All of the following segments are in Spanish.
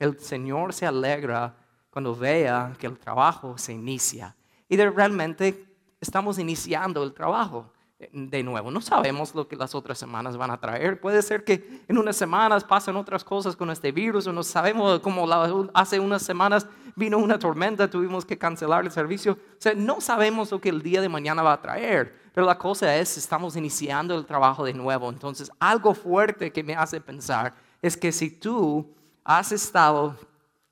el Señor se alegra cuando vea que el trabajo se inicia. Y de realmente estamos iniciando el trabajo de nuevo. No sabemos lo que las otras semanas van a traer. Puede ser que en unas semanas pasen otras cosas con este virus o no sabemos como hace unas semanas vino una tormenta, tuvimos que cancelar el servicio. O sea, no sabemos lo que el día de mañana va a traer. Pero la cosa es, estamos iniciando el trabajo de nuevo. Entonces, algo fuerte que me hace pensar es que si tú has estado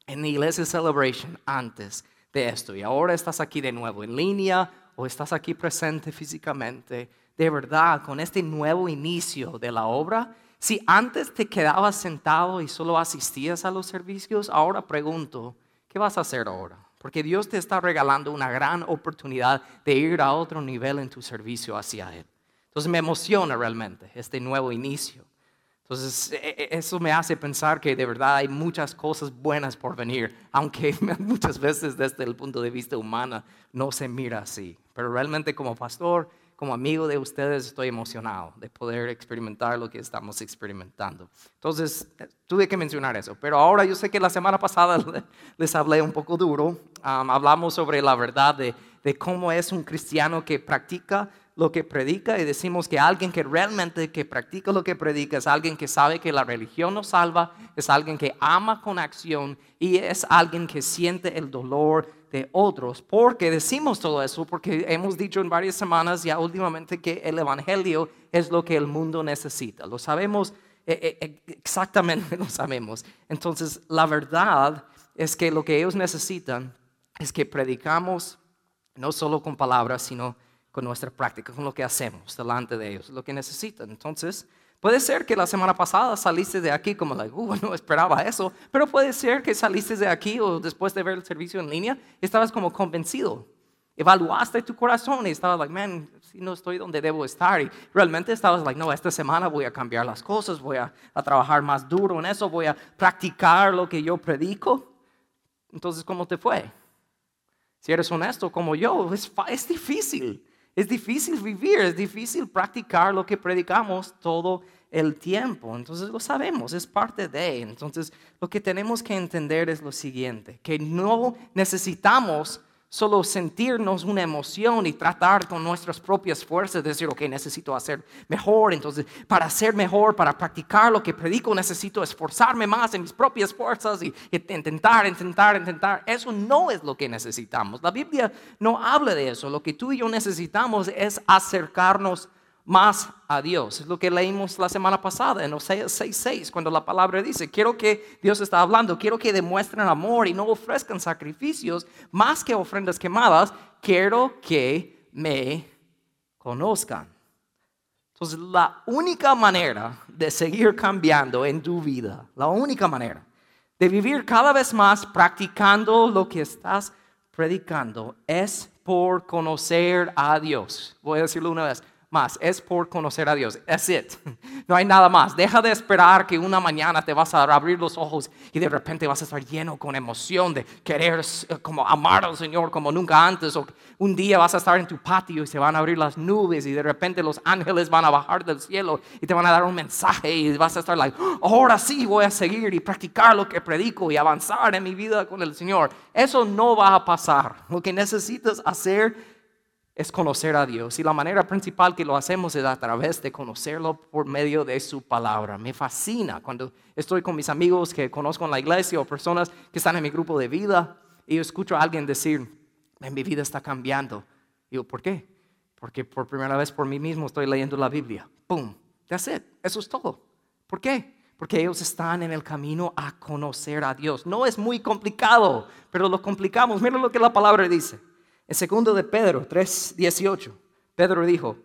en iglesia Celebration antes de esto y ahora estás aquí de nuevo en línea o estás aquí presente físicamente, de verdad, con este nuevo inicio de la obra, si antes te quedabas sentado y solo asistías a los servicios, ahora pregunto, ¿qué vas a hacer ahora? Porque Dios te está regalando una gran oportunidad de ir a otro nivel en tu servicio hacia Él. Entonces me emociona realmente este nuevo inicio. Entonces, e, e, eso me hace pensar que de verdad hay muchas cosas buenas por venir, aunque muchas veces desde el punto de vista humano no se mira así. Pero realmente como pastor, como amigo de ustedes, estoy emocionado de poder experimentar lo que estamos experimentando. Entonces, tuve que mencionar eso. Pero ahora yo sé que la semana pasada les hablé un poco duro. hablamos sobre la verdad de cómo es un cristiano que practica lo que predica y decimos que alguien que realmente que practica lo que predica es alguien que sabe que la religión nos salva, es alguien que ama con acción y es alguien que siente el dolor de otros. Porque decimos todo eso porque hemos dicho en varias semanas ya últimamente que el evangelio es lo que el mundo necesita. Lo sabemos eh, eh, exactamente, lo sabemos. Entonces, la verdad es que lo que ellos necesitan es que predicamos no solo con palabras, sino con nuestra práctica, con lo que hacemos delante de ellos, lo que necesitan. Entonces, puede ser que la semana pasada saliste de aquí como, like, uh, no esperaba eso, pero puede ser que saliste de aquí o después de ver el servicio en línea, estabas como convencido. Evaluaste tu corazón y estabas like, man, si no estoy donde debo estar. Y realmente estabas like, no, esta semana voy a cambiar las cosas, voy a, a trabajar más duro en eso, voy a practicar lo que yo predico. Entonces, ¿cómo te fue? Si eres honesto como yo, es, es difícil. Es difícil vivir, es difícil practicar lo que predicamos todo el tiempo. Entonces lo sabemos, es parte de. Entonces lo que tenemos que entender es lo siguiente, que no necesitamos solo sentirnos una emoción y tratar con nuestras propias fuerzas, decir, ok, necesito hacer mejor, entonces para ser mejor, para practicar lo que predico, necesito esforzarme más en mis propias fuerzas y, intentar, intentar, intentar. Eso no es lo que necesitamos. La Biblia no habla de eso. Lo que tú y yo necesitamos es acercarnos más a Dios. Es lo que leímos la semana pasada en Oseas 6:6, cuando la palabra dice, quiero que Dios está hablando, quiero que demuestren amor y no ofrezcan sacrificios más que ofrendas quemadas, quiero que me conozcan. Entonces, la única manera de seguir cambiando en tu vida, la única manera de vivir cada vez más practicando lo que estás predicando es por conocer a Dios. Voy a decirlo una vez más, es por conocer a Dios. That's it. No hay nada más. Deja de esperar que una mañana te vas a abrir los ojos y de repente vas a estar lleno con emoción de querer eh, como amar al Señor como nunca antes. O un día vas a estar en tu patio y se van a abrir las nubes y de repente los ángeles van a bajar del cielo y te van a dar un mensaje y vas a estar like, ahora sí voy a seguir y practicar lo que predico y avanzar en mi vida con el Señor. Eso no va a pasar. Lo que necesitas hacer es conocer a Dios. Y la manera principal que lo hacemos es a través de conocerlo por medio de su palabra. Me fascina cuando estoy con mis amigos que conozco en la iglesia o personas que están en mi grupo de vida y yo escucho a alguien decir, mi vida está cambiando. Y ¿por qué? Porque por primera vez por mí mismo estoy leyendo la Biblia. ¡Pum! That's it. Eso es todo. ¿Por qué? Porque ellos están en el camino a conocer a Dios. No es muy complicado, pero lo complicamos. Mira lo que la palabra dice. En segundo de Pedro 3:18, Pedro dijo,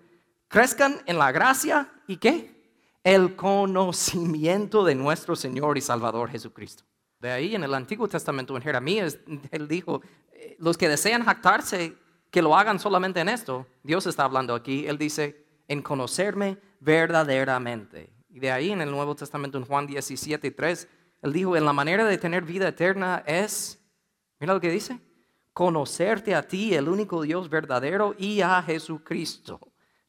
crezcan en la gracia y qué? El conocimiento de nuestro Señor y Salvador Jesucristo. De ahí en el Antiguo Testamento, en Jeremías, él dijo, eh, los que desean jactarse, que lo hagan solamente en esto. Dios está hablando aquí. Él dice, en conocerme verdaderamente. Y de ahí en el Nuevo Testamento, en Juan 17, 3, él dijo, en la manera de tener vida eterna es, mira lo que dice, conocerte a ti, el único Dios verdadero, y a Jesucristo.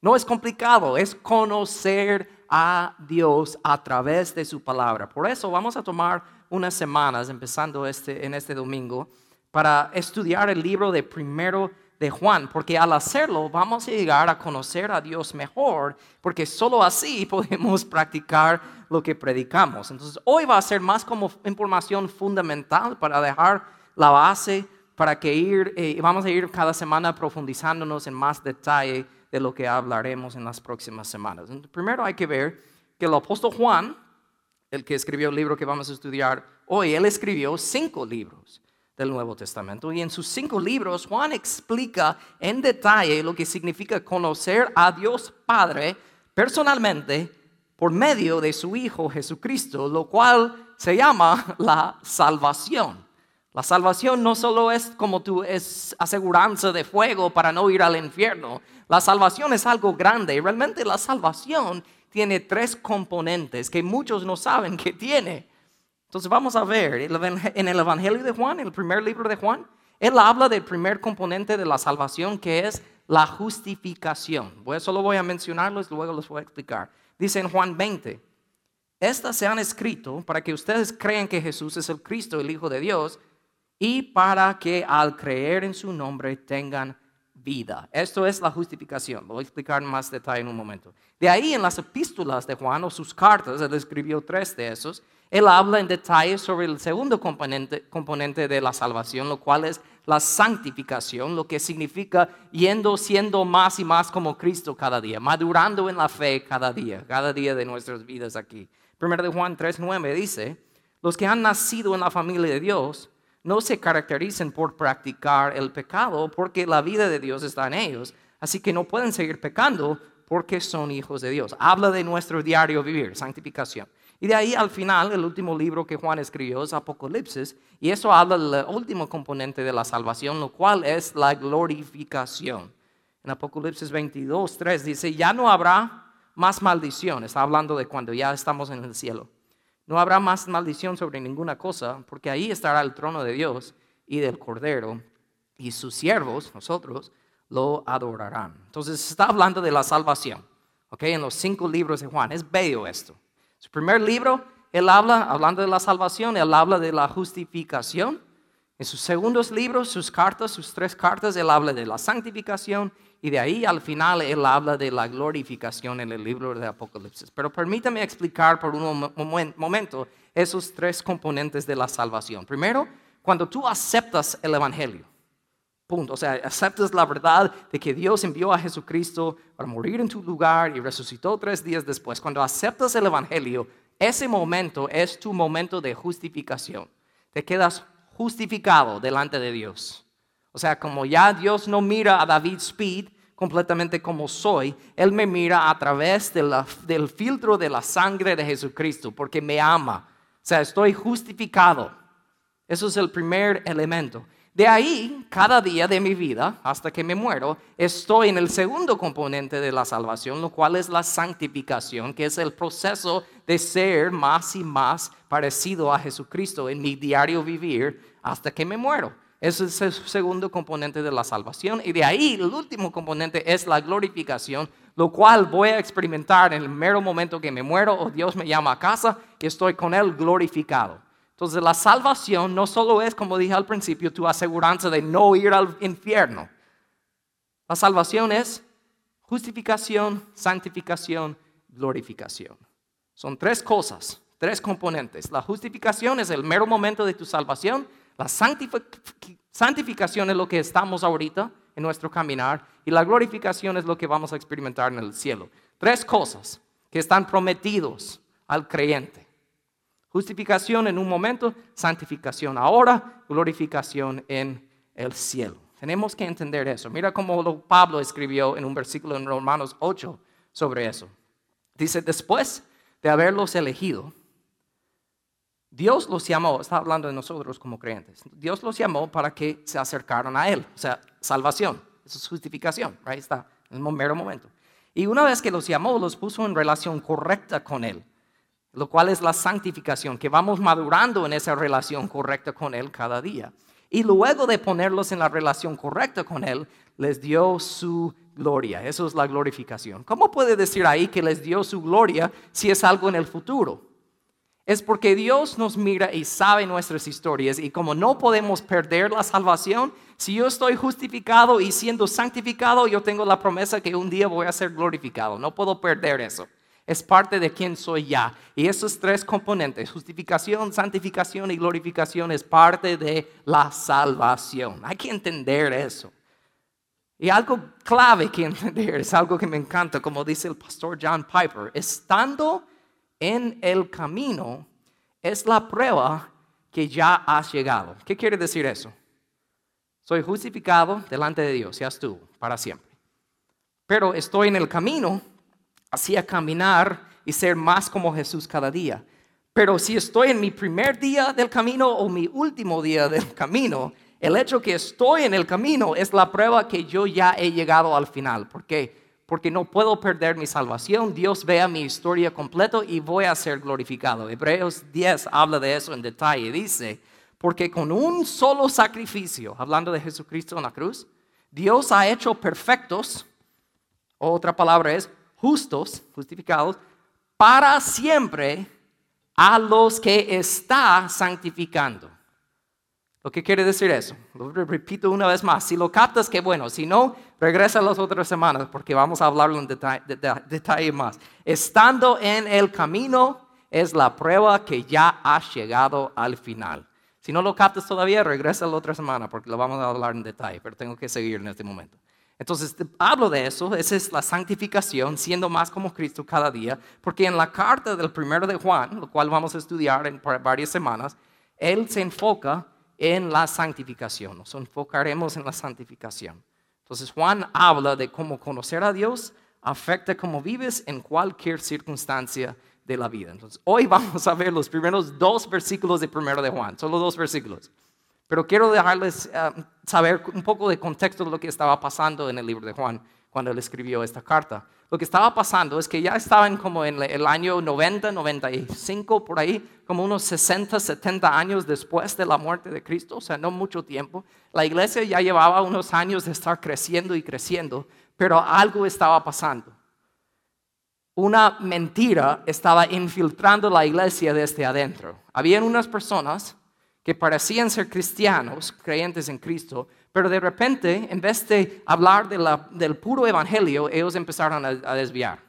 No es complicado, es conocer a Dios a través de su palabra. Por eso vamos a tomar unas semanas, empezando este, en este domingo, para estudiar el libro de primero de Juan, porque al hacerlo vamos a llegar a conocer a Dios mejor, porque solo así podemos practicar lo que predicamos. Entonces, hoy va a ser más como información fundamental para dejar la base para que ir, eh, vamos a ir cada semana profundizándonos en más detalle de lo que hablaremos en las próximas semanas. primero hay que ver que el apóstol Juan, el que escribió el libro que vamos a estudiar hoy, él escribió cinco libros del Nuevo Testamento. Y en sus cinco libros, Juan explica en detalle lo que significa conocer a Dios Padre personalmente por medio de su Hijo Jesucristo, lo cual se llama la salvación. La salvación no solo es como tú es aseguranza de fuego para no ir al infierno. La salvación es algo grande. Realmente la salvación tiene tres componentes que muchos no saben que tiene. Entonces vamos a ver, en el Evangelio de Juan, en el primer libro de Juan, él habla del primer componente de la salvación que es la justificación. Voy, solo voy a mencionarlos y luego los voy a explicar. Dice en Juan 20, estas se han escrito para que ustedes crean que Jesús es el Cristo, el Hijo de Dios, y para que al creer en su nombre tengan vida. Esto es la justificación. Lo voy a explicar en más detalle en un momento. De ahí en las epístolas de Juan o sus cartas, él escribió tres de esos, él habla en detalle sobre el segundo componente, componente de la salvación, lo cual es la santificación, lo que significa yendo, siendo más y más como Cristo cada día, madurando en la fe cada día, cada día de nuestras vidas aquí. Primero de Juan 3.9 dice, los que han nacido en la familia de Dios no se caracterizan por practicar el pecado porque la vida de Dios está en ellos, así que no pueden seguir pecando porque son hijos de Dios. Habla de nuestro diario vivir, santificación. Y de ahí al final, el último libro que Juan escribió es Apocalipsis, y eso habla del último componente de la salvación, lo cual es la glorificación. En Apocalipsis 22, 3 dice, ya no habrá más maldición, está hablando de cuando ya estamos en el cielo. No habrá más maldición sobre ninguna cosa, porque ahí estará el trono de Dios y del Cordero, y sus siervos, nosotros, lo adorarán. Entonces está hablando de la salvación, ¿ok? En los cinco libros de Juan. Es bello esto. Su primer libro, él habla, hablando de la salvación, él habla de la justificación. En sus segundos libros, sus cartas, sus tres cartas, él habla de la santificación y de ahí al final él habla de la glorificación en el libro de Apocalipsis. Pero permítame explicar por un momento esos tres componentes de la salvación. Primero, cuando tú aceptas el Evangelio. Punto. O sea, aceptas la verdad de que Dios envió a Jesucristo para morir en tu lugar y resucitó tres días después. Cuando aceptas el Evangelio, ese momento es tu momento de justificación. Te quedas justificado delante de Dios. O sea, como ya Dios no mira a David Speed completamente como soy, Él me mira a través del filtro de la sangre de Jesucristo, porque me ama. O sea, estoy justificado. Eso es el primer elemento. De ahí, cada día de mi vida, hasta que me muero, estoy en el segundo componente de la salvación, lo cual es la santificación, que es el proceso de ser más y más parecido a Jesucristo en mi diario vivir hasta que me muero. Ese es el segundo componente de la salvación. Y de ahí, el último componente es la glorificación, lo cual voy a experimentar en el mero momento que me muero o Dios me llama a casa y estoy con Él glorificado. Entonces la salvación no solo es, como dije al principio, tu aseguranza de no ir al infierno. La salvación es justificación, santificación, glorificación. Son tres cosas, tres componentes. La justificación es el mero momento de tu salvación. La santificación es lo que estamos ahorita en nuestro caminar. Y la glorificación es lo que vamos a experimentar en el cielo. Tres cosas que están prometidos al creyente. Justificación en un momento, santificación ahora, glorificación en el cielo. Tenemos que entender eso. Mira cómo Pablo escribió en un versículo en Romanos 8 sobre eso. Dice, después de haberlos elegido, Dios los llamó, está hablando de nosotros como creyentes, Dios los llamó para que se acercaran a Él, o sea, salvación, eso es justificación, ahí está, en un mero momento. Y una vez que los llamó, los puso en relación correcta con Él lo cual es la santificación, que vamos madurando en esa relación correcta con Él cada día. Y luego de ponerlos en la relación correcta con Él, les dio su gloria. Eso es la glorificación. ¿Cómo puede decir ahí que les dio su gloria si es algo en el futuro? Es porque Dios nos mira y sabe nuestras historias y como no podemos perder la salvación, si yo estoy justificado y siendo santificado, yo tengo la promesa que un día voy a ser glorificado. No puedo perder eso. Es parte de quien soy ya. Y esos tres componentes, justificación, santificación y glorificación, es parte de la salvación. Hay que entender eso. Y algo clave que entender, es algo que me encanta, como dice el pastor John Piper, estando en el camino es la prueba que ya has llegado. ¿Qué quiere decir eso? Soy justificado delante de Dios, ya estuvo, para siempre. Pero estoy en el camino hacia caminar y ser más como Jesús cada día. Pero si estoy en mi primer día del camino o mi último día del camino, el hecho que estoy en el camino es la prueba que yo ya he llegado al final. ¿Por qué? Porque no puedo perder mi salvación. Dios vea mi historia completo y voy a ser glorificado. Hebreos 10 habla de eso en detalle. Dice, porque con un solo sacrificio, hablando de Jesucristo en la cruz, Dios ha hecho perfectos, otra palabra es justos, justificados, para siempre a los que está santificando. ¿Lo que quiere decir eso? Lo repito una vez más. Si lo captas, qué bueno. Si no, regresa las otras semanas porque vamos a hablarlo en detalle, más. Estando en el camino es la prueba que ya has llegado al final. Si no lo captas todavía, regresa la otra semana porque lo vamos a hablar en detalle, pero tengo que seguir en este momento. Entonces, hablo de eso, esa es la santificación, siendo más como Cristo cada día, porque en la carta del primero de Juan, lo cual vamos a estudiar en varias semanas, él se enfoca en la santificación, nos enfocaremos en la santificación. Entonces, Juan habla de cómo conocer a Dios afecta cómo vives en cualquier circunstancia de la vida. Entonces, hoy vamos a ver los primeros dos versículos de primero de Juan, solo dos versículos. Pero quiero dejarles eh, saber un poco de contexto de lo que estaba pasando en el libro de Juan cuando él escribió esta carta. Lo que estaba pasando es que ya estaban como en el año 90, 95, por ahí, como unos 60, 70 años después de la muerte de Cristo, o sea, no mucho tiempo. La iglesia ya llevaba unos años de estar creciendo y creciendo, pero algo estaba pasando. Una mentira estaba infiltrando la iglesia desde adentro. Habían unas personas que parecían ser cristianos, creyentes en Cristo, pero de repente, en vez de hablar del puro evangelio, ellos empezaron a, desviar.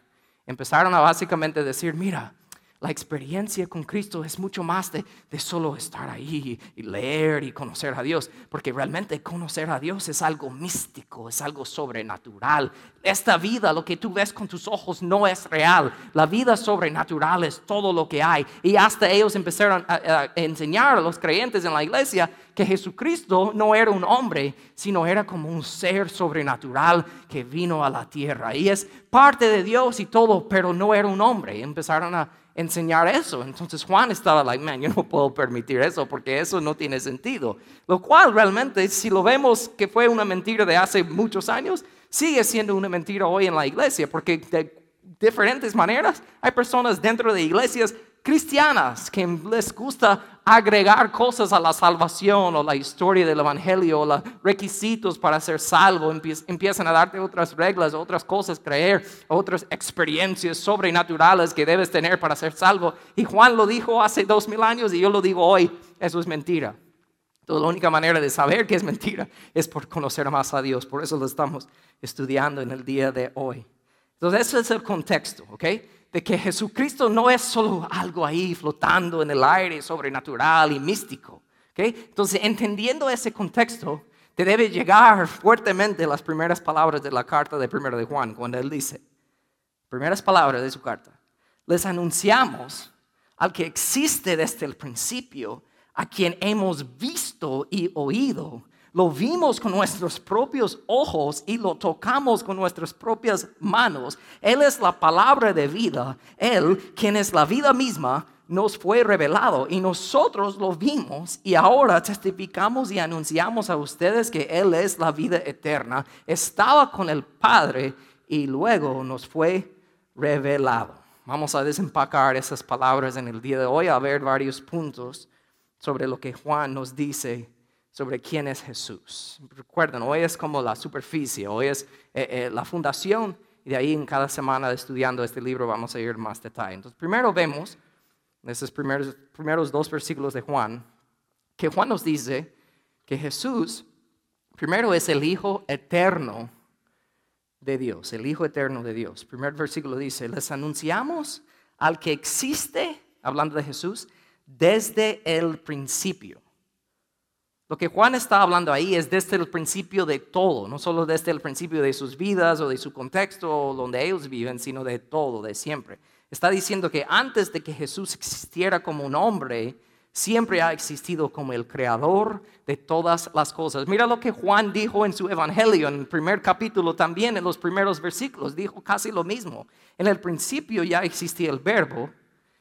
Empezaron a básicamente decir, mira, la experiencia con Cristo es mucho más de, solo estar ahí y leer y conocer a Dios, porque realmente conocer a Dios es algo místico, es algo sobrenatural. Esta vida, lo que tú ves con tus ojos, no es real. La vida sobrenatural es todo lo que hay. Y hasta ellos empezaron a enseñar a los creyentes en la iglesia que Jesucristo no era un hombre, sino era como un ser sobrenatural que vino a la tierra. Y es parte de Dios y todo, pero no era un hombre. Empezaron a enseñar eso. Entonces Juan estaba like, man, yo no puedo permitir eso porque eso no tiene sentido. Lo cual realmente, si lo vemos que fue una mentira de hace muchos años, sigue siendo una mentira hoy en la iglesia porque de diferentes maneras hay personas dentro de iglesias cristianas que les gusta agregar cosas a la salvación o la historia del evangelio o los requisitos para ser salvo, empiezan a darte otras reglas, otras cosas, creer, otras experiencias sobrenaturales que debes tener para ser salvo. Y Juan lo dijo hace dos mil años y yo lo digo hoy, eso es mentira. Entonces, la única manera de saber que es mentira es por conocer más a Dios. Por eso lo estamos estudiando en el día de hoy. Entonces, ese es el contexto, ¿ok? De que Jesucristo no es solo algo ahí flotando en el aire sobrenatural y místico. Entonces, entendiendo ese contexto, te debe llegar fuertemente las primeras palabras de la carta de primero de Juan, cuando él dice, primeras palabras de su carta, les anunciamos al que existe desde el principio, a quien hemos visto y oído lo vimos con nuestros propios ojos y lo tocamos con nuestras propias manos. Él es la palabra de vida. Él, quien es la vida misma, nos fue revelado y nosotros lo vimos y ahora testificamos y anunciamos a ustedes que Él es la vida eterna. Estaba con el Padre y luego nos fue revelado. Vamos a desempacar esas palabras en el día de hoy, a ver varios puntos sobre lo que Juan nos dice sobre quién es Jesús. Recuerden, hoy es como la superficie, hoy es eh, eh, la fundación y de ahí en cada semana estudiando este libro vamos a ir más detalle. Entonces, primero vemos esos primeros, primeros dos versículos de Juan, que Juan nos dice que Jesús primero es el Hijo eterno de Dios, el Hijo eterno de Dios. primer versículo dice, les anunciamos al que existe, hablando de Jesús, desde el principio. Lo que Juan está hablando ahí es desde el principio de todo, no solo desde el principio de sus vidas o de su contexto o donde ellos viven, sino de todo, de siempre. Está diciendo que antes de que Jesús existiera como un hombre, siempre ha existido como el creador de todas las cosas. Mira lo que Juan dijo en su evangelio, en el primer capítulo también, en los primeros versículos, dijo casi lo mismo. En el principio ya existía el verbo,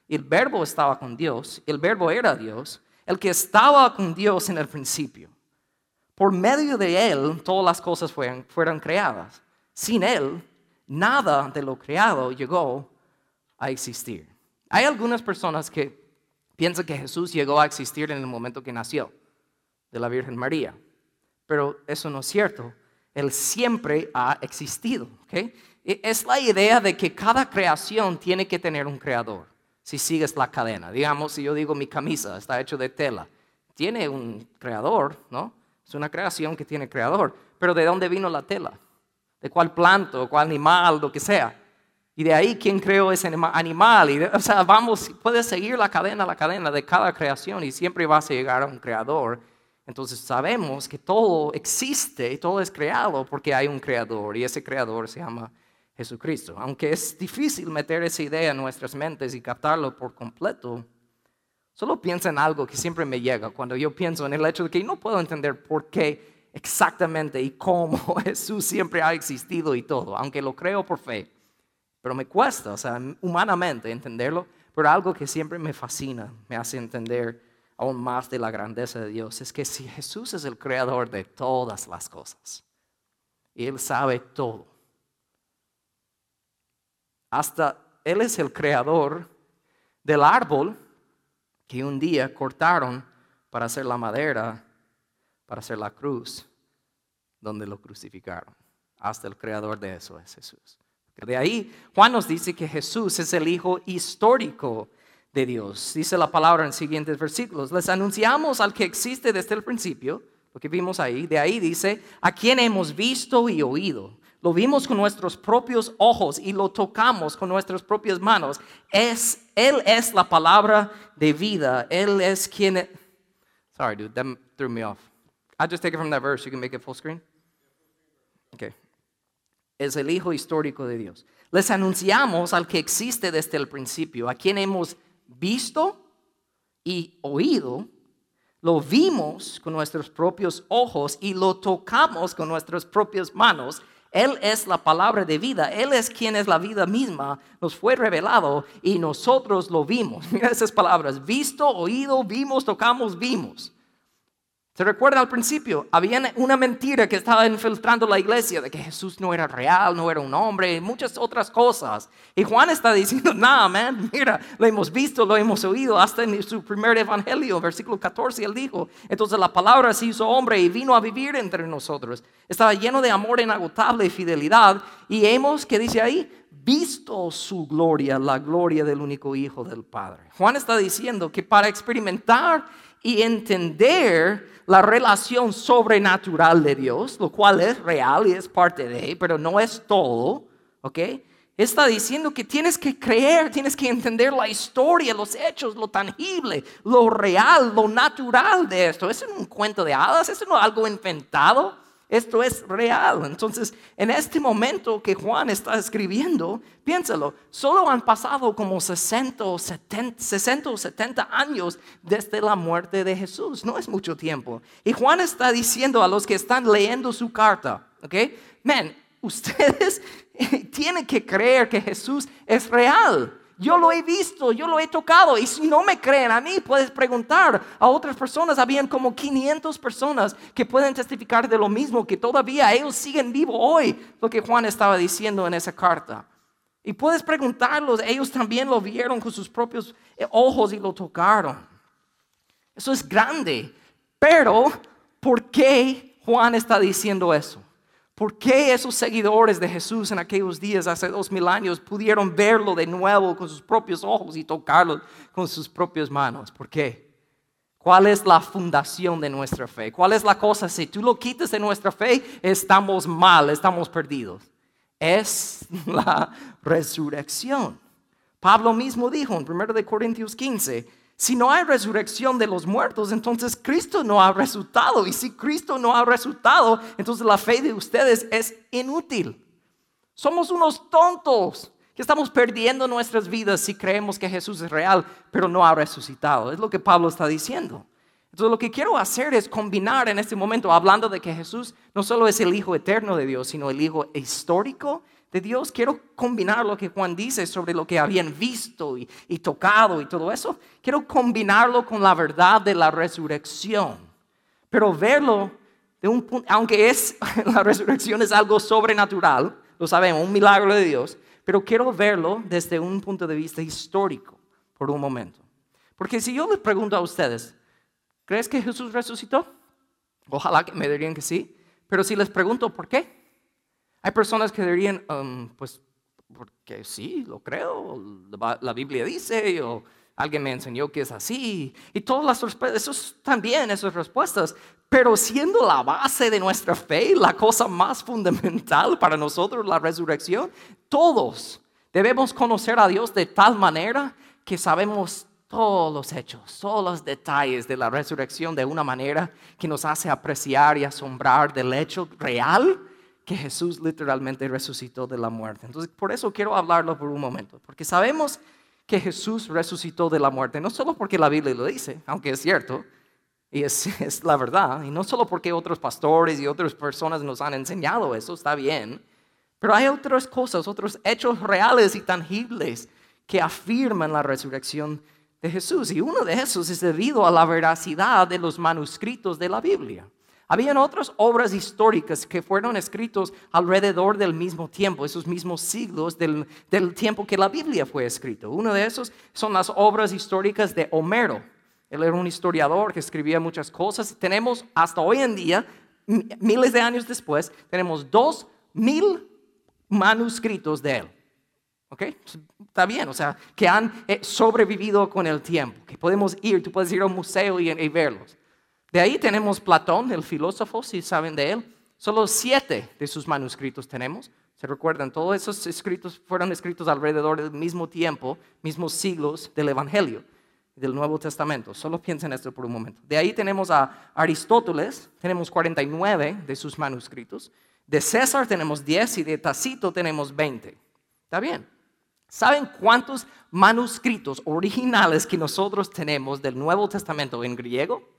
el verbo estaba con Dios, el verbo era Dios, el que estaba con Dios en el principio. Por medio de Él todas las cosas fueron, creadas. Sin Él, nada de lo creado llegó a existir. Hay algunas personas que piensan que Jesús llegó a existir en el momento que nació de la Virgen María, pero eso no es cierto. Él siempre ha existido. ¿okay? E, es la idea de que cada creación tiene que tener un creador si sigues la cadena. Digamos, si yo digo mi camisa está hecho de tela, tiene un creador, ¿no? Es una creación que tiene creador. Pero ¿de dónde vino la tela? ¿De cuál planto, cuál animal, lo que sea? Y de ahí, ¿quién creó ese animal? Y o sea, vamos, puedes seguir la cadena, la cadena de cada creación y siempre vas a llegar a un creador. Entonces sabemos que todo existe y todo es creado porque hay un creador y ese creador se llama Jesucristo. Aunque es difícil meter esa idea en nuestras mentes y captarlo por completo, solo piensa en algo que siempre me llega cuando yo pienso en el hecho de que no puedo entender por qué exactamente y cómo Jesús siempre ha existido y todo, aunque lo creo por fe. Pero me cuesta, o sea, humanamente entenderlo, pero algo que siempre me fascina, me hace entender aún más de la grandeza de Dios, es que si Jesús es el creador de todas las cosas, y Él sabe todo, hasta Él es el creador del árbol que un día cortaron para hacer la madera, para hacer la cruz, donde lo crucificaron. Hasta el creador de eso es Jesús. De ahí Juan nos dice que Jesús es el Hijo histórico de Dios. Dice la palabra en siguientes versículos. Les anunciamos al que existe desde el principio, lo que vimos ahí. De ahí dice, a quien hemos visto y oído lo vimos con nuestros propios ojos y lo tocamos con nuestras propias manos. Es, él es la palabra de vida. Él es quien... Sorry, dude, that threw me off. I'll just take it from that verse. You can make it full screen. Okay. Es el Hijo histórico de Dios. Les anunciamos al que existe desde el principio, a quien hemos visto y oído lo vimos con nuestros propios ojos y lo tocamos con nuestras propias manos él es la palabra de vida, Él es quien es la vida misma, nos fue revelado y nosotros lo vimos. Mira esas palabras, visto, oído, vimos, tocamos, vimos. ¿Se recuerda al principio? Había una mentira que estaba infiltrando la iglesia de que Jesús no era real, no era un hombre y muchas otras cosas. Y Juan está diciendo, nada, man, mira, lo hemos visto, lo hemos oído, hasta en su primer evangelio, versículo 14, él dijo, entonces la palabra se hizo hombre y vino a vivir entre nosotros. Estaba lleno de amor inagotable y fidelidad. Y hemos, ¿qué dice ahí? Visto su gloria, la gloria del único Hijo del Padre. Juan está diciendo que para experimentar y entender la relación sobrenatural de Dios, lo cual es real y es parte de, pero no es todo, ¿ok? Está diciendo que tienes que creer, tienes que entender la historia, los hechos, lo tangible, lo real, lo natural de esto. Eso no es un cuento de hadas, eso no es algo inventado. Esto es real. Entonces, en este momento que Juan está escribiendo, piénsalo, solo han pasado como 60 o 70, 60 o 70 años desde la muerte de Jesús. No es mucho tiempo. Y Juan está diciendo a los que están leyendo su carta, ¿ok? Men, ustedes tienen que creer que Jesús es real. Yo lo he visto, yo lo he tocado. Y si no me creen a mí, puedes preguntar a otras personas. Habían como 500 personas que pueden testificar de lo mismo, que todavía ellos siguen vivos hoy, lo que Juan estaba diciendo en esa carta. Y puedes preguntarlos, ellos también lo vieron con sus propios eh, ojos y lo tocaron. Eso es grande. Pero, ¿por qué Juan está diciendo eso? ¿Por qué esos seguidores de Jesús en aquellos días, hace dos mil años, pudieron verlo de nuevo con sus propios ojos y tocarlo con sus propias manos? ¿Por qué? ¿Cuál es la fundación de nuestra fe? ¿Cuál es la cosa? Si tú lo quitas de nuestra fe, estamos mal, estamos perdidos. Es la resurrección. Pablo mismo dijo en 1 Corintios 15, si no hay resurrección de los muertos, entonces Cristo no ha resultado. Y si Cristo no ha resultado, entonces la fe de ustedes es inútil. Somos unos tontos que estamos perdiendo nuestras vidas si creemos que Jesús es real, pero no ha resucitado. Es lo que Pablo está diciendo. Entonces lo que quiero hacer es combinar en este momento, hablando de que Jesús no solo es el Hijo eterno de Dios, sino el Hijo histórico de Dios, quiero combinar lo que Juan dice sobre lo que habían visto y, tocado y todo eso. Quiero combinarlo con la verdad de la resurrección. Pero verlo de un punto, aunque es, la resurrección es algo sobrenatural, lo sabemos, un milagro de Dios, pero quiero verlo desde un punto de vista histórico por un momento. Porque si yo les pregunto a ustedes, ¿crees que Jesús resucitó? Ojalá que me dirían que sí. Pero si les pregunto por qué, hay personas que dirían, um, pues, porque sí, lo creo, la Biblia dice, o alguien me enseñó que es así, y todas las respuestas, también, esas respuestas, pero siendo la base de nuestra fe, la cosa más fundamental para nosotros, la resurrección, todos debemos conocer a Dios de tal manera que sabemos todos los hechos, todos los detalles de la resurrección de una manera que nos hace apreciar y asombrar del hecho real que Jesús literalmente resucitó de la muerte. Entonces, por eso quiero hablarlo por un momento, porque sabemos que Jesús resucitó de la muerte, no solo porque la Biblia lo dice, aunque es cierto, y es, es la verdad, y no solo porque otros pastores y otras personas nos han enseñado eso, está bien, pero hay otras cosas, otros hechos reales y tangibles que afirman la resurrección de Jesús, y uno de esos es debido a la veracidad de los manuscritos de la Biblia. Habían otras obras históricas que fueron escritos alrededor del mismo tiempo, esos mismos siglos del, tiempo que la Biblia fue escrito. Uno de esos son las obras históricas de Homero. Él era un historiador que escribía muchas cosas. Tenemos hasta hoy en día, miles de años después, tenemos dos mil manuscritos de él. ¿Ok? Está bien, o sea, que han eh, sobrevivido con el tiempo, que podemos ir, tú puedes ir a un museo y verlos. De ahí tenemos Platón, el filósofo, si saben de él. Solo siete de sus manuscritos tenemos. ¿Se recuerdan? Todos esos escritos fueron escritos alrededor del mismo tiempo, mismos siglos del Evangelio, del Nuevo Testamento. Solo piensen esto por un momento. De ahí tenemos a Aristóteles, tenemos 49 de sus manuscritos. De César tenemos 10 y de Tacito tenemos 20. ¿Está bien? ¿Saben cuántos manuscritos originales que nosotros tenemos del Nuevo Testamento en griego?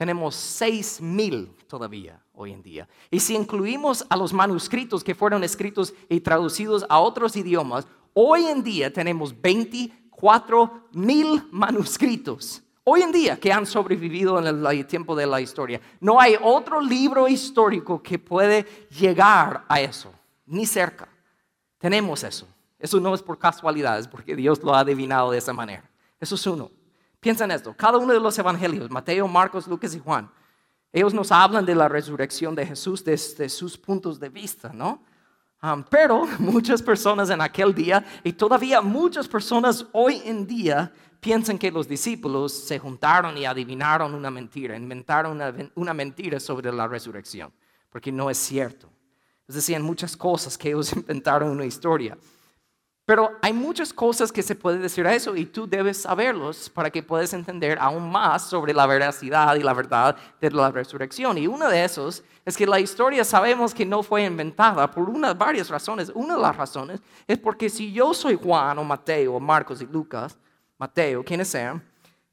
Tenemos seis mil todavía hoy en día. Y si incluimos a los manuscritos que fueron escritos y traducidos a otros idiomas, hoy en día tenemos 24 mil manuscritos. Hoy en día que han sobrevivido en el tiempo de la historia. No hay otro libro histórico que puede llegar a eso, ni cerca. Tenemos eso. Eso no es por casualidad, es porque Dios lo ha adivinado de esa manera. Eso es uno. Piensa en esto, cada uno de los evangelios, Mateo, Marcos, Lucas y Juan, ellos nos hablan de la resurrección de Jesús desde sus puntos de vista, ¿no? Um, pero muchas personas en aquel día y todavía muchas personas hoy en día piensan que los discípulos se juntaron y adivinaron una mentira, inventaron una, una mentira sobre la resurrección, porque no es cierto. Es decir, muchas cosas que ellos inventaron una historia. Pero hay muchas cosas que se puede decir a eso y tú debes saberlos para que puedas entender aún más sobre la veracidad y la verdad de la resurrección. Y uno de esos es que la historia sabemos que no fue inventada por unas varias razones. Una de las razones es porque si yo soy Juan o Mateo o Marcos y Lucas, Mateo, quienes sean,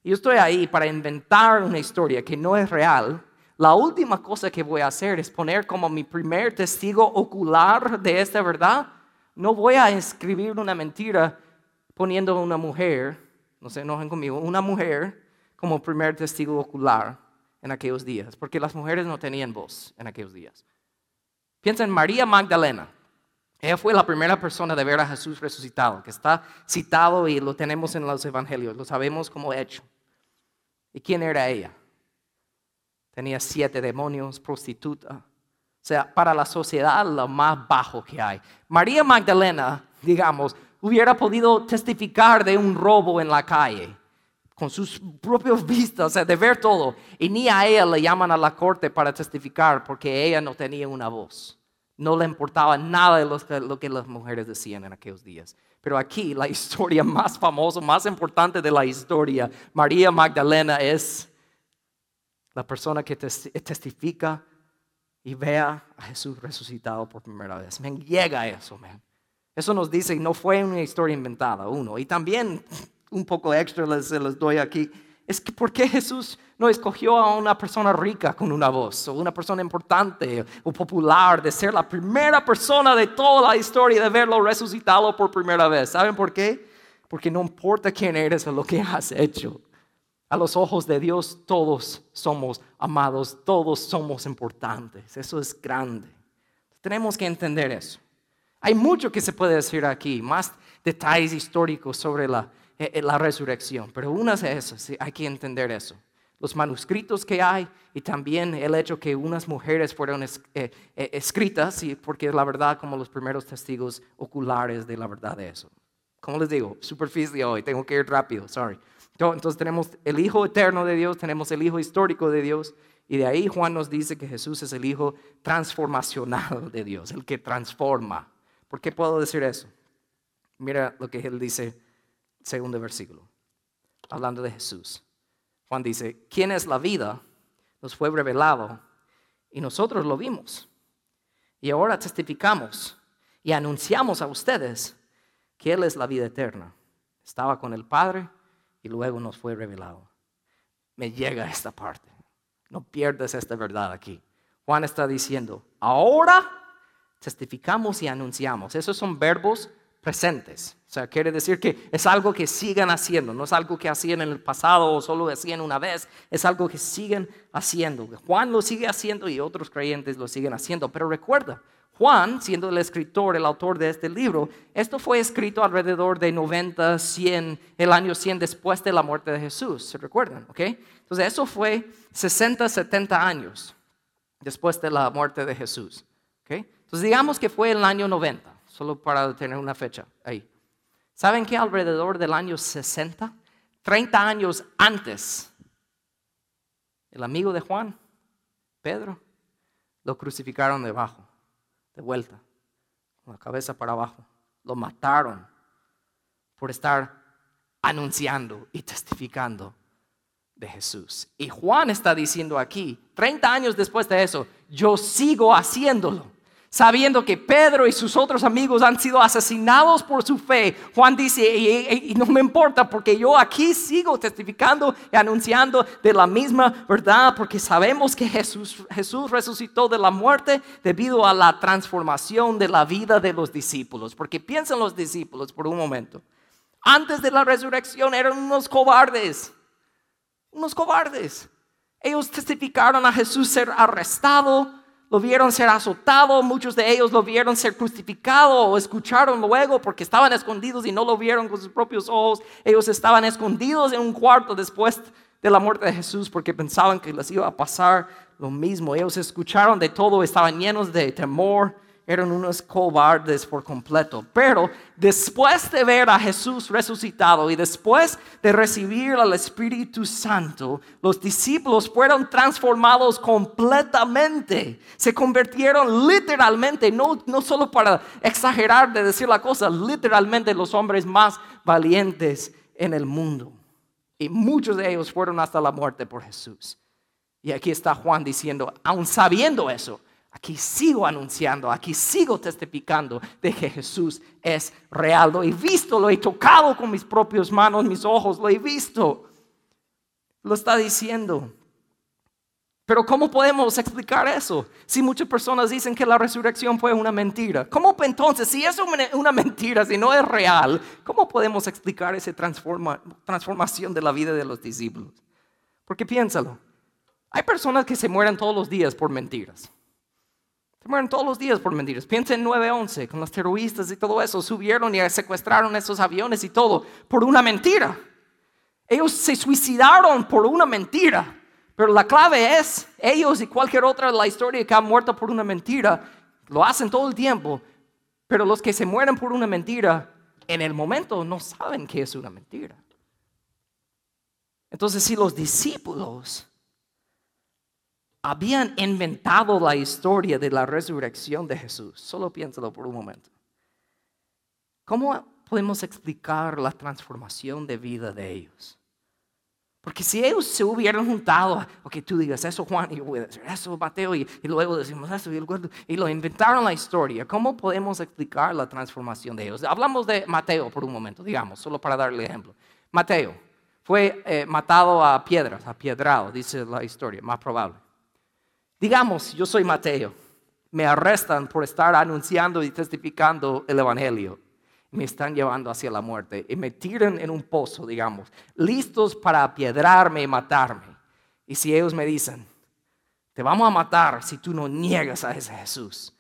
y estoy ahí para inventar una historia que no es real, la última cosa que voy a hacer es poner como mi primer testigo ocular de esta verdad no voy a escribir una mentira poniendo una mujer, no se enojen conmigo, una mujer como primer testigo ocular en aquellos días, porque las mujeres no tenían voz en aquellos días. Piensa en María Magdalena. Ella fue la primera persona de ver a Jesús resucitado, que está citado y lo tenemos en los evangelios, lo sabemos como hecho. ¿Y quién era ella? Tenía siete demonios, prostituta, sea, para la sociedad lo más bajo que hay. María Magdalena, digamos, hubiera podido testificar de un robo en la calle con sus propios vistas, o sea, de ver todo. Y ni a ella le llaman a la corte para testificar porque ella no tenía una voz. No le importaba nada de lo que, las mujeres decían en aquellos días. Pero aquí la historia más famosa, más importante de la historia, María Magdalena es la persona que testifica y vea a Jesús resucitado por primera vez. Me llega eso, man. Eso nos dice, no fue una historia inventada, uno. Y también, un poco extra les, les doy aquí, es que ¿por qué Jesús no escogió a una persona rica con una voz, o una persona importante o popular, de ser la primera persona de toda la historia de verlo resucitado por primera vez? ¿Saben por qué? Porque no importa quién eres o lo que has hecho. A los ojos de Dios todos somos amados, todos somos importantes. Eso es grande. Tenemos que entender eso. Hay mucho que se puede decir aquí, más detalles históricos sobre la, eh, eh, resurrección, pero una de esas, hay que entender eso. Los manuscritos que hay y también el hecho que unas mujeres fueron eh, escritas, porque es la verdad como los primeros testigos oculares de la verdad de eso. Como les digo, superficie hoy, tengo que ir rápido, sorry. Entonces tenemos el Hijo eterno de Dios, tenemos el Hijo histórico de Dios, y de ahí Juan nos dice que Jesús es el Hijo transformacional de Dios, el que transforma. ¿Por qué puedo decir eso? Mira lo que él dice, segundo versículo, hablando de Jesús. Juan dice, ¿quién es la vida? Nos fue revelado y nosotros lo vimos. Y ahora testificamos y anunciamos a ustedes que Él es la vida eterna. Estaba con el Padre y luego nos fue revelado. Me llega esta parte. No pierdas esta verdad aquí. Juan está diciendo, ahora testificamos y anunciamos. Esos son verbos presentes. O sea, quiere decir que es algo que sigan haciendo, no es algo que hacían en el pasado o solo hacían una vez, es algo que siguen haciendo. Juan lo sigue haciendo y otros creyentes lo siguen haciendo. Pero recuerda, Juan, siendo el escritor, el autor de este libro, esto fue escrito alrededor de 90, 100, el año 100 después de la muerte de Jesús, ¿se recuerdan? ¿ok? Entonces eso fue 60, 70 años después de la muerte de Jesús. ¿ok? Entonces digamos que fue el año 90, solo para tener una fecha ahí. ¿Saben que alrededor del año 60, 30 años antes, el amigo de Juan, Pedro, lo crucificaron debajo, de vuelta, con la cabeza para abajo. Lo mataron por estar anunciando y testificando de Jesús. Y Juan está diciendo aquí, 30 años después de eso, yo sigo haciéndolo sabiendo que Pedro y sus otros amigos han sido asesinados por su fe. Juan dice, y, no me importa porque yo aquí sigo testificando y anunciando de la misma verdad, porque sabemos que Jesús, Jesús resucitó de la muerte debido a la transformación de la vida de los discípulos. Porque piensen los discípulos por un momento. Antes de la resurrección eran unos cobardes, unos cobardes. Ellos testificaron a Jesús ser arrestado, lo vieron ser azotado, muchos de ellos lo vieron ser crucificado o escucharon luego porque estaban escondidos y no lo vieron con sus propios ojos. Ellos estaban escondidos en un cuarto después de la muerte de Jesús porque pensaban que les iba a pasar lo mismo. Ellos escucharon de todo, estaban llenos de temor eran unos cobardes por completo. Pero después de ver a Jesús resucitado y después de recibir al Espíritu Santo, los discípulos fueron transformados completamente. Se convirtieron literalmente, no, no solo para exagerar de decir la cosa, literalmente los hombres más valientes en el mundo. Y muchos de ellos fueron hasta la muerte por Jesús. Y aquí está Juan diciendo, aun sabiendo eso, Aquí sigo anunciando, aquí sigo testificando de que Jesús es real. Lo he visto, lo he tocado con mis propias manos, mis ojos, lo he visto. Lo está diciendo. Pero ¿cómo podemos explicar eso? Si muchas personas dicen que la resurrección fue una mentira. ¿Cómo entonces, si es una mentira, si no es real, cómo podemos explicar esa transformación de la vida de los discípulos? Porque piénsalo, hay personas que se mueren todos los días por mentiras mueren todos los días por mentiras. Piensa en 9-11, con los terroristas y todo eso. Subieron y secuestraron esos aviones y todo por una mentira. Ellos se suicidaron por una mentira. Pero la clave es, ellos y cualquier otra de la historia que ha muerto por una mentira, lo hacen todo el tiempo, pero los que se mueren por una mentira, en el momento no saben que es una mentira. Entonces, si los discípulos habían inventado la historia de la resurrección de Jesús, solo piénsalo por un momento. ¿Cómo podemos explicar la transformación de vida de ellos? Porque si ellos se hubieran juntado, ok, tú digas eso Juan, y yo eso Mateo, y, luego decimos eso, y, y, lo inventaron la historia, ¿cómo podemos explicar la transformación de ellos? Hablamos de Mateo por un momento, digamos, solo para darle ejemplo. Mateo fue eh, matado a piedras, a piedrado, dice la historia, más probable. Digamos, yo soy Mateo, me arrestan por estar anunciando y testificando el Evangelio me están llevando hacia la muerte y me tiran en un pozo, digamos, listos para apiedrarme y matarme. Y si ellos me dicen, te vamos a matar si tú no niegas a ese Jesús.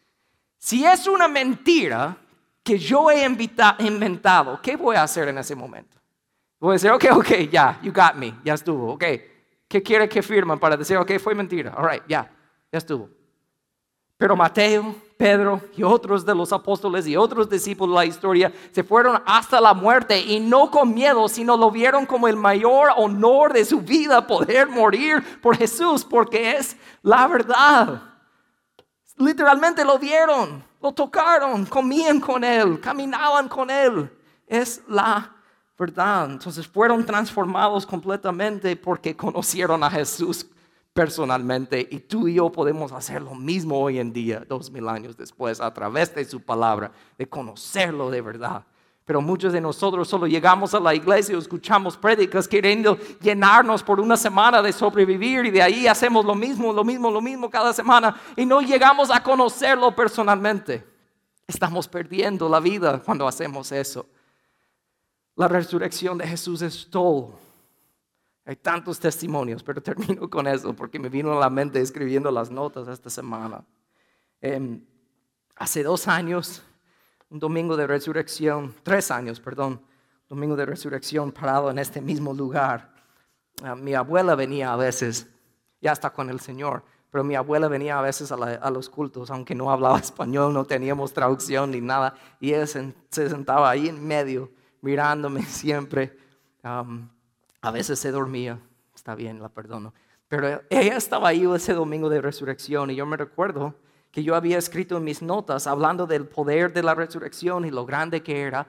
Si es una mentira que yo he inventado, ¿qué voy a hacer en ese momento? Voy a decir, ok, ok, ya, you got me, ya estuvo, ok. ¿Qué quiere que firmen para decir, ok, fue mentira? All right, ya, estuvo. Pero Mateo, Pedro y otros de los apóstoles y otros discípulos de la historia se fueron hasta la muerte y no con miedo, sino lo vieron como el mayor honor de su vida poder morir por Jesús, porque es la verdad. Literalmente lo vieron, lo tocaron, comían con él, caminaban con él. Es la verdad. Entonces fueron transformados completamente porque conocieron a Jesús personalmente y tú y yo podemos hacer lo mismo hoy en día, dos mil años después, a través de su palabra, de conocerlo de verdad. Pero muchos de nosotros solo llegamos a la iglesia y escuchamos prédicas queriendo llenarnos por una semana de sobrevivir y de ahí hacemos lo mismo, lo mismo, lo mismo cada semana y no llegamos a conocerlo personalmente. Estamos perdiendo la vida cuando hacemos eso. La resurrección de Jesús es todo hay tantos testimonios, pero termino con eso porque me vino a la mente escribiendo las notas esta semana. Em, hace dos años, un domingo de resurrección, tres años, perdón, domingo de resurrección parado en este mismo lugar. Ah, mi abuela venía a veces, ya está con el Señor, pero mi abuela venía a veces a, los cultos, aunque no hablaba español, no teníamos traducción ni nada, y ella se, sentaba ahí en medio, mirándome siempre. A veces se dormía, está bien, la perdono. Pero ella estaba ahí ese domingo de resurrección y yo me recuerdo que yo había escrito en mis notas hablando del poder de la resurrección y lo grande que era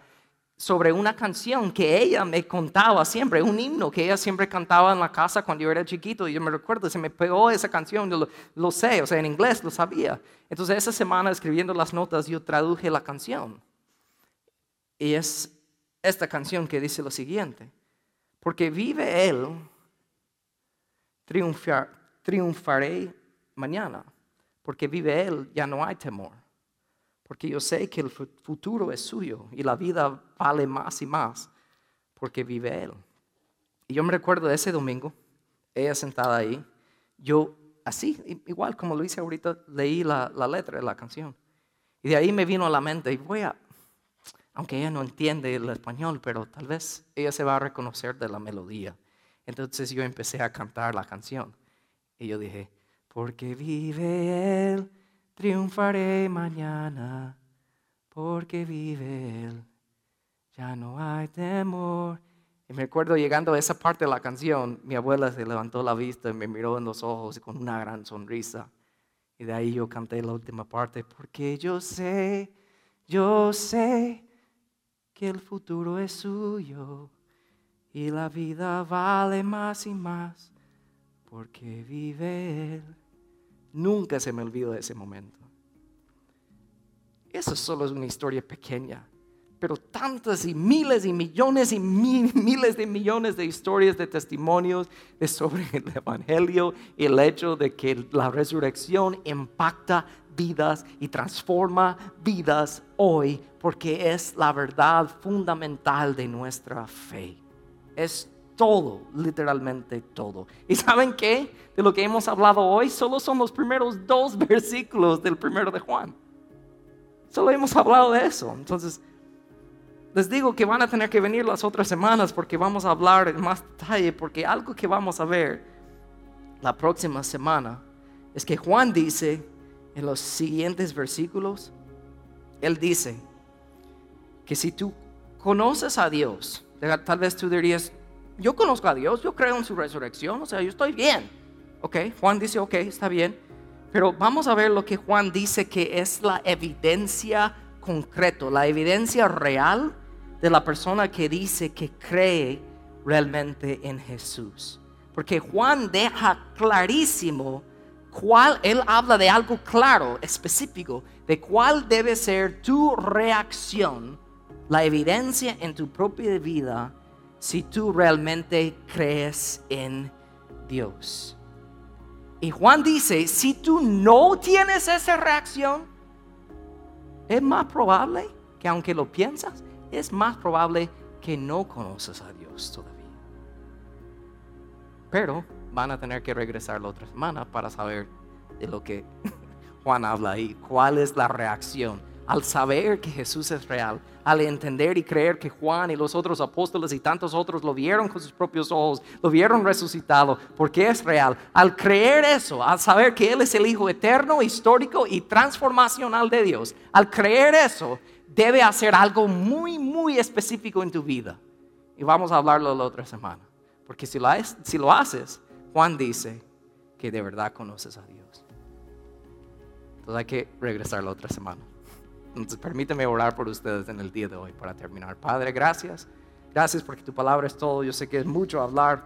sobre una canción que ella me contaba siempre, un himno que ella siempre cantaba en la casa cuando yo era chiquito y yo me recuerdo, se me pegó esa canción, yo lo, sé, o sea, en inglés lo sabía. Entonces esa semana escribiendo las notas yo traduje la canción. Y es esta canción que dice lo siguiente. Porque vive Él, triunfaré mañana. Porque vive Él, ya no hay temor. Porque yo sé que el futuro es suyo y la vida vale más y más. Porque vive Él. Y yo me recuerdo de ese domingo, ella sentada ahí, yo así, igual como lo hice ahorita, leí la, la letra de la canción. Y de ahí me vino a la mente, y voy a, aunque ella no entiende el español, pero tal vez ella se va a reconocer de la melodía. Entonces yo empecé a cantar la canción. Y yo dije, porque vive Él, triunfaré mañana. Porque vive Él, ya no hay temor. Y me acuerdo llegando a esa parte de la canción, mi abuela se levantó la vista y me miró en los ojos con una gran sonrisa. Y de ahí yo canté la última parte, porque yo sé, yo sé que el futuro es suyo y la vida vale más y más porque vive Él. Nunca se me olvidó de ese momento. Eso solo es una historia pequeña, pero tantas y miles y millones y miles de millones de historias de testimonios de sobre el Evangelio y el hecho de que la resurrección impacta vidas y transforma vidas hoy porque es la verdad fundamental de nuestra fe. Es todo, literalmente todo. ¿Y saben qué? De lo que hemos hablado hoy, solo son los primeros dos versículos del primero de Juan. Solo hemos hablado de eso. Entonces, les digo que van a tener que venir las otras semanas porque vamos a hablar en más detalle, porque algo que vamos a ver la próxima semana es que Juan dice en los siguientes versículos, él dice que si tú conoces a Dios, tal vez tú dirías, yo conozco a Dios, yo creo en su resurrección, o sea, yo estoy bien. Ok, Juan dice, ok, está bien. Pero vamos a ver lo que Juan dice que es la evidencia concreta, la evidencia real de la persona que dice que cree realmente en Jesús. Porque Juan deja clarísimo cuál, él habla de algo claro, específico, de cuál debe ser tu reacción, la evidencia en tu propia vida si tú realmente crees en Dios. Y Juan dice, si tú no tienes esa reacción, es más probable que aunque lo piensas, es más probable que no conoces a Dios todavía. Pero van a tener que regresar la otra semana para saber de lo que Juan habla ahí, cuál es la reacción al saber que Jesús es real, al entender y creer que Juan y los otros apóstoles y tantos otros lo vieron con sus propios ojos, lo vieron resucitado, porque es real. Al creer eso, al saber que Él es el Hijo eterno, histórico y transformacional de Dios, al creer eso, debe hacer algo muy, muy específico en tu vida. Y vamos a hablarlo la otra semana. Porque si lo, si lo haces, Juan dice que de verdad conoces a Dios. Entonces hay que regresar la otra semana. Entonces permíteme orar por ustedes en el día de hoy para terminar. Padre, gracias. Gracias porque tu palabra es todo. Yo sé que es mucho hablar.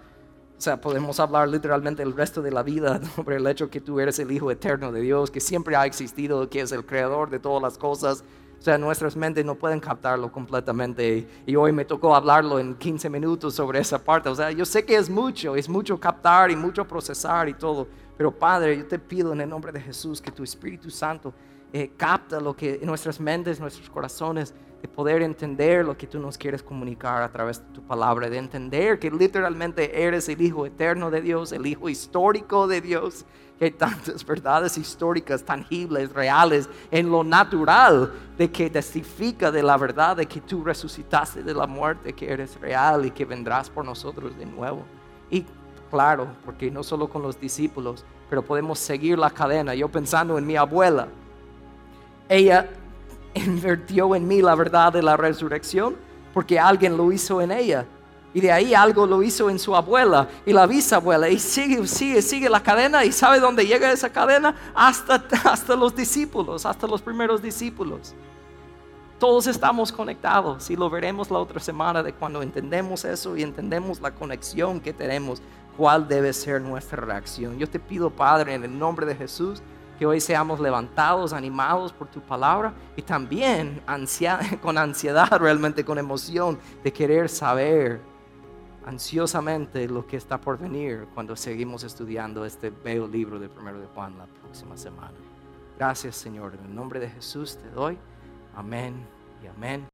O sea, podemos hablar literalmente el resto de la vida sobre el hecho que tú eres el Hijo eterno de Dios, que siempre ha existido, que es el creador de todas las cosas. O sea, nuestras mentes no pueden captarlo completamente. Y hoy me tocó hablarlo en 15 minutos sobre esa parte. O sea, yo sé que es mucho, es mucho captar y mucho procesar y todo. Pero Padre, yo te pido en el nombre de Jesús que tu Espíritu Santo eh, capta lo que en nuestras mentes, nuestros corazones, de poder entender lo que tú nos quieres comunicar a través de tu palabra, de entender que literalmente eres el Hijo eterno de Dios, el Hijo histórico de Dios, que hay tantas verdades históricas, tangibles, reales, en lo natural, de que testifica de la verdad de que tú resucitaste de la muerte, que eres real y que vendrás por nosotros de nuevo. Y claro, porque no solo con los discípulos, pero podemos seguir la cadena. Yo pensando en mi abuela, ella invirtió en mí la verdad de la resurrección porque alguien lo hizo en ella. Y de ahí algo lo hizo en su abuela y la bisabuela. Y sigue, sigue, sigue la cadena. ¿Y sabe dónde llega esa cadena? Hasta, hasta los discípulos, hasta los primeros discípulos. Todos estamos conectados y lo veremos la otra semana de cuando entendemos eso y entendemos la conexión que tenemos, cuál debe ser nuestra reacción. Yo te pido, Padre, en el nombre de Jesús, que hoy seamos levantados, animados por tu palabra y también con ansiedad, realmente con emoción de querer saber ansiosamente lo que está por venir cuando seguimos estudiando este bello libro del primero de Juan la próxima semana. Gracias Señor, en el nombre de Jesús te doy. Amén y amén.